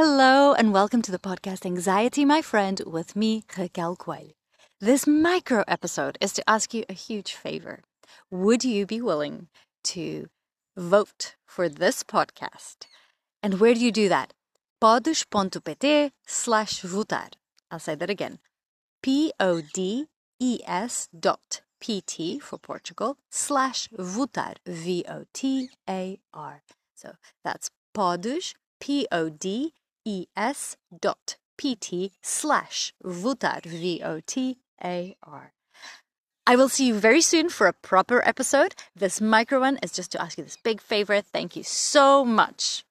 Hello and welcome to the podcast Anxiety, my friend, with me, Raquel Coelho. This micro episode is to ask you a huge favor. Would you be willing to vote for this podcast? And where do you do that? podes.pt slash votar. I'll say that again. P-O-D-E-S dot P-T for Portugal slash votar. V-O-T-A-R. So that's podes, P-O-D-E-S dot P-T slash votar. V-O-T-A-R. I will see you very soon for a proper episode. This micro one is just to ask you this big favor. Thank you so much.